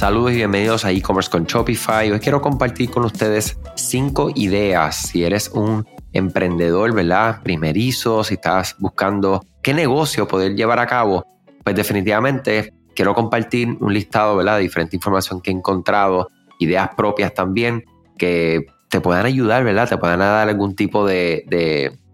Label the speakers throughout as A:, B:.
A: Saludos y bienvenidos a e-commerce con Shopify. Hoy quiero compartir con ustedes cinco ideas si eres un emprendedor, ¿verdad? Primerizo, si estás buscando qué negocio poder llevar a cabo, pues definitivamente quiero compartir un listado, ¿verdad? De diferente información que he encontrado, ideas propias también que te puedan ayudar, ¿verdad? Te puedan dar algún tipo de,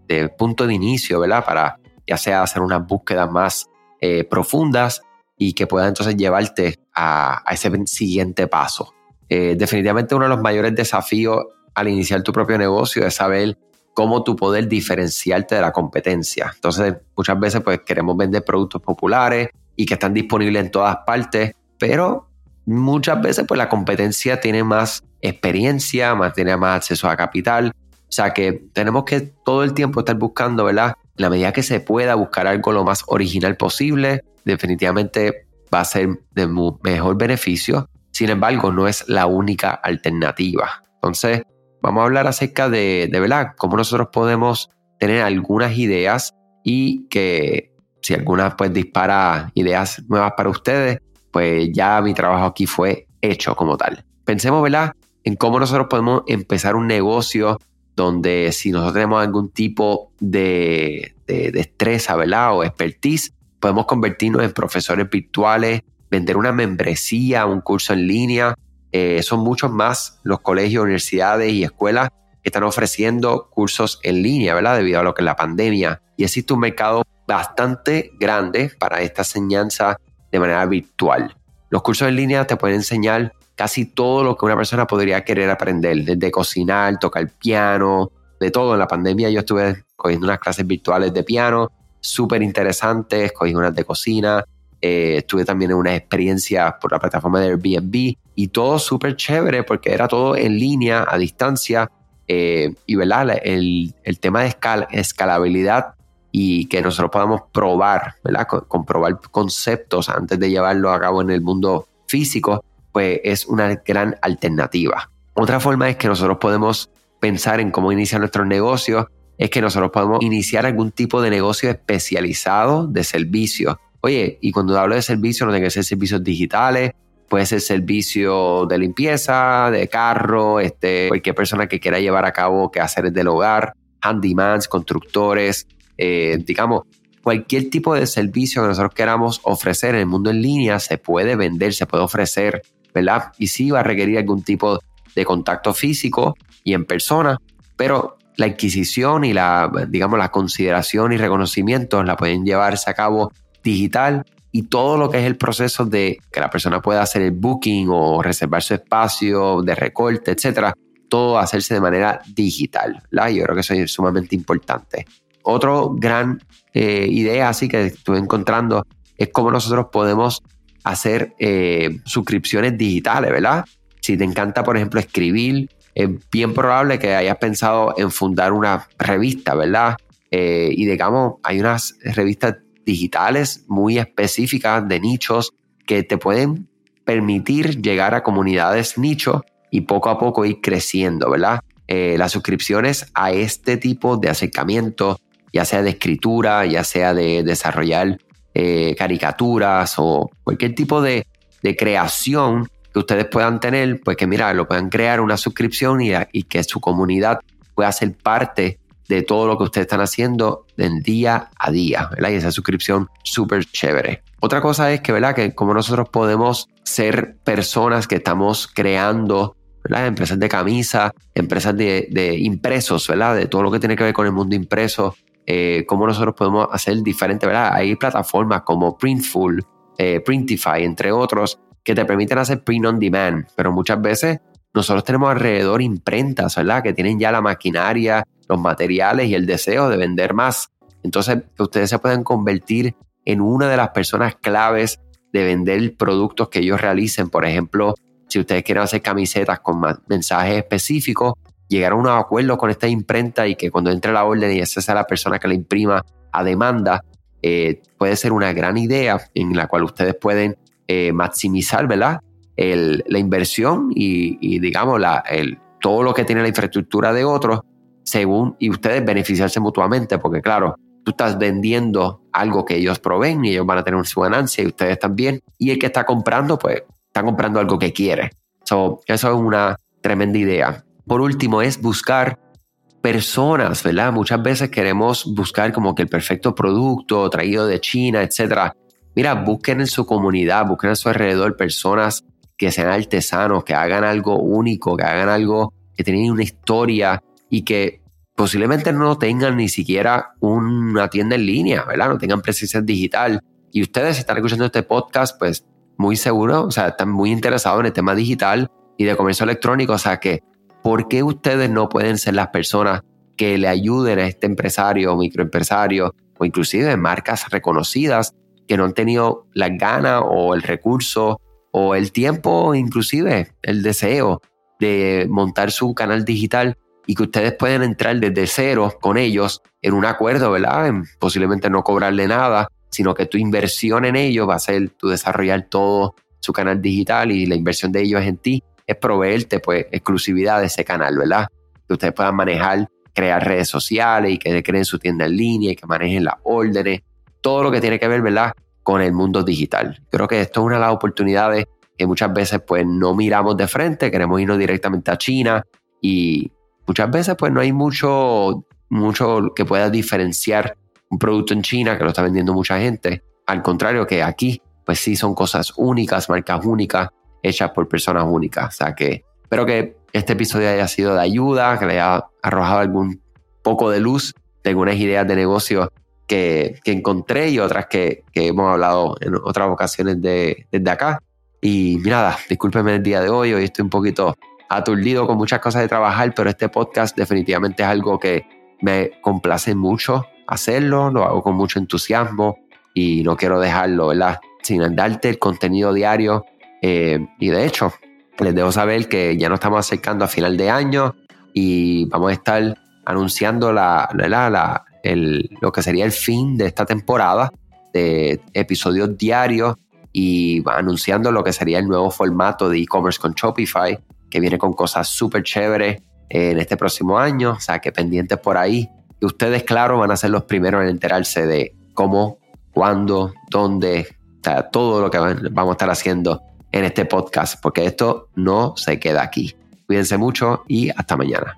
A: de punto de inicio, ¿verdad? Para ya sea hacer unas búsquedas más eh, profundas y que pueda entonces llevarte a, ese siguiente paso. Eh, definitivamente uno de los mayores desafíos al iniciar tu propio negocio es saber cómo tú poder diferenciarte de la competencia. Entonces, muchas veces pues queremos vender productos populares y que están disponibles en todas partes, pero muchas veces pues la competencia tiene más experiencia, más, tiene más acceso a capital. O sea que tenemos que todo el tiempo estar buscando, ¿verdad? En la medida que se pueda buscar algo lo más original posible, definitivamente va a ser de mejor beneficio. Sin embargo, no es la única alternativa. Entonces, vamos a hablar acerca de, de ¿verdad? cómo nosotros podemos tener algunas ideas y que si alguna pues dispara ideas nuevas para ustedes, pues ya mi trabajo aquí fue hecho como tal. Pensemos, ¿verdad? En cómo nosotros podemos empezar un negocio donde si nosotros tenemos algún tipo de, de destreza, ¿verdad? O expertise, podemos convertirnos en profesores virtuales, vender una membresía, un curso en línea. Eh, son muchos más los colegios, universidades y escuelas que están ofreciendo cursos en línea, ¿verdad? Debido a lo que es la pandemia. Y existe un mercado bastante grande para esta enseñanza de manera virtual. Los cursos en línea te pueden enseñar casi todo lo que una persona podría querer aprender, desde cocinar, tocar piano, de todo. En la pandemia yo estuve cogiendo unas clases virtuales de piano súper interesantes, cogí unas de cocina, eh, estuve también en una experiencia por la plataforma de Airbnb y todo súper chévere porque era todo en línea, a distancia eh, y ¿verdad? El, tema de escalabilidad y que nosotros podamos probar, ¿verdad? comprobar conceptos antes de llevarlo a cabo en el mundo físico, pues es una gran alternativa. Otra forma es que nosotros podemos pensar en cómo iniciar nuestros negocios es que nosotros podemos iniciar algún tipo de negocio especializado de servicio. Oye, y cuando hablo de servicio no tiene que ser servicios digitales, puede ser servicio de limpieza, de carro, este, cualquier persona que quiera llevar a cabo quehaceres del hogar, handymans, constructores, eh, digamos, cualquier tipo de servicio que nosotros queramos ofrecer en el mundo en línea se puede vender, se puede ofrecer, ¿verdad? Y sí va a requerir algún tipo de contacto físico y en persona, pero la adquisición y la, digamos, la consideración y reconocimiento la pueden llevarse a cabo digital y todo lo que es el proceso de que la persona pueda hacer el booking o reservar su espacio de recorte, etcétera, todo hacerse de manera digital. Yo creo que eso es sumamente importante. Otro gran eh, idea así que estuve encontrando es cómo nosotros podemos hacer eh, suscripciones digitales, ¿verdad? Si te encanta, por ejemplo, escribir, es bien probable que hayas pensado en fundar una revista, ¿verdad? Eh, y digamos, hay unas revistas digitales muy específicas de nichos que te pueden permitir llegar a comunidades nicho y poco a poco ir creciendo, ¿verdad? Eh, las suscripciones a este tipo de acercamiento, ya sea de escritura, ya sea de desarrollar eh, caricaturas o cualquier tipo de, de creación, ustedes puedan tener, pues que mira, lo puedan crear una suscripción y, que su comunidad pueda ser parte de todo lo que ustedes están haciendo en día a día, ¿verdad? Y esa suscripción súper chévere. Otra cosa es que, ¿verdad? Que como nosotros podemos ser personas que estamos creando, ¿verdad? Empresas de camisa, empresas de, impresos, ¿verdad? De todo lo que tiene que ver con el mundo impreso, eh, cómo nosotros podemos hacer diferente, ¿verdad? Hay plataformas como Printful, eh, Printify, entre otros, que te permiten hacer print on demand, pero muchas veces nosotros tenemos alrededor imprentas, ¿verdad? Que tienen ya la maquinaria, los materiales y el deseo de vender más. Entonces, ustedes se pueden convertir en una de las personas claves de vender productos que ellos realicen. Por ejemplo, si ustedes quieren hacer camisetas con mensajes específicos, llegar a un acuerdo con esta imprenta y que cuando entre la orden y esa sea la persona que la imprima a demanda, eh, puede ser una gran idea en la cual ustedes pueden eh, maximizar, ¿verdad? la inversión y, digamos, la, el, todo lo que tiene la infraestructura de otros, según, y ustedes beneficiarse mutuamente, porque claro, tú estás vendiendo algo que ellos proveen y ellos van a tener su ganancia y ustedes también, y el que está comprando, pues está comprando algo que quiere. eso es una tremenda idea. Por último, es buscar personas, ¿verdad? Muchas veces queremos buscar como que el perfecto producto traído de China, etc. Mira, busquen en su comunidad, busquen a su alrededor personas que sean artesanos, que hagan algo único, que hagan algo que tienen una historia y que posiblemente no tengan ni siquiera una tienda en línea, ¿verdad? No tengan presencia digital. Y ustedes están escuchando este podcast, pues muy seguro, o sea, están muy interesados en el tema digital y de comercio electrónico, o sea que, ¿por qué ustedes no pueden ser las personas que le ayuden a este empresario o microempresario o inclusive marcas reconocidas que no han tenido la gana o el recurso o el tiempo, inclusive el deseo de montar su canal digital y que ustedes pueden entrar desde cero con ellos en un acuerdo, ¿verdad? posiblemente no cobrarle nada, sino que tu inversión en ellos va a ser tu desarrollar todo su canal digital y la inversión de ellos en ti es proveerte pues exclusividad de ese canal, ¿verdad? Que ustedes puedan manejar, crear redes sociales y que creen su tienda en línea y que manejen las órdenes, todo lo que tiene que ver, ¿verdad? Con el mundo digital. Creo que esto es una de las oportunidades que muchas veces pues no miramos de frente, queremos irnos directamente a China y muchas veces pues no hay mucho, mucho que pueda diferenciar un producto en China que lo está vendiendo mucha gente. Al contrario que aquí pues sí son cosas únicas, marcas únicas, hechas por personas únicas. O sea que espero que este episodio haya sido de ayuda, que le haya arrojado algún poco de luz de algunas ideas de negocio que, que encontré y otras que, que, hemos hablado en otras ocasiones de, desde acá. Y nada, discúlpeme el día de hoy, hoy estoy un poquito aturdido con muchas cosas de trabajar, pero este podcast definitivamente es algo que me complace mucho hacerlo, lo hago con mucho entusiasmo y no quiero dejarlo, ¿verdad? Sin darte el contenido diario. Eh, y de hecho, les debo saber que ya nos estamos acercando a final de año y vamos a estar anunciando la, la, lo que sería el fin de esta temporada de episodios diarios y anunciando lo que sería el nuevo formato de e-commerce con Shopify que viene con cosas súper chéveres en este próximo año, o sea que pendientes por ahí. Y ustedes, claro, van a ser los primeros en enterarse de cómo, cuándo, dónde, o todo lo que vamos a estar haciendo en este podcast, porque esto no se queda aquí. Cuídense mucho y hasta mañana.